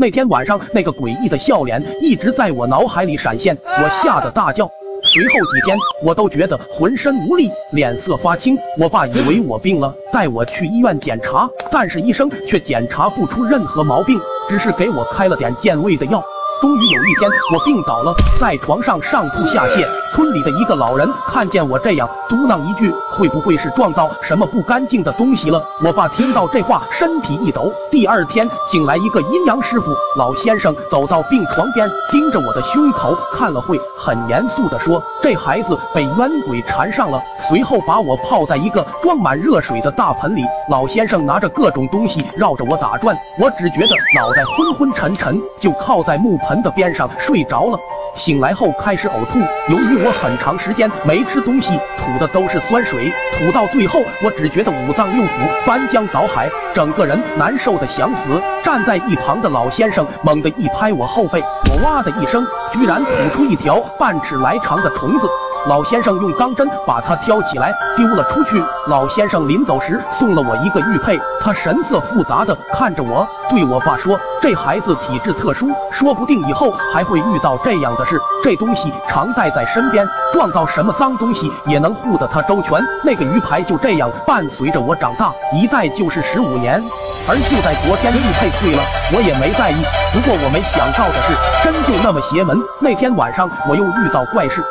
那天晚上，那个诡异的笑脸一直在我脑海里闪现，我吓得大叫。随后几天，我都觉得浑身无力，脸色发青。我爸以为我病了，带我去医院检查，但是医生却检查不出任何毛病，只是给我开了点健胃的药。终于有一天，我病倒了，在床上上吐下泻。村里的一个老人看见我这样，嘟囔一句：“会不会是撞到什么不干净的东西了？”我爸听到这话，身体一抖。第二天，请来一个阴阳师傅。老先生走到病床边，盯着我的胸口看了会，很严肃地说：“这孩子被冤鬼缠上了。”随后把我泡在一个装满热水的大盆里。老先生拿着各种东西绕着我打转，我只觉得脑袋昏昏沉沉，就靠在木盆的边上睡着了。醒来后开始呕吐，由于我很长时间没吃东西，吐的都是酸水，吐到最后，我只觉得五脏六腑翻江倒海，整个人难受的想死。站在一旁的老先生猛地一拍我后背，我哇的一声，居然吐出一条半尺来长的虫子。老先生用钢针把它挑起来丢了出去。老先生临走时送了我一个玉佩，他神色复杂的看着我，对我爸说：“这孩子体质特殊，说不定以后还会遇到这样的事。这东西常带在身边，撞到什么脏东西也能护得他周全。”那个鱼牌就这样伴随着我长大，一戴就是十五年。而就在昨天，玉佩碎了，我也没在意。不过我没想到的是，真就那么邪门。那天晚上，我又遇到怪事。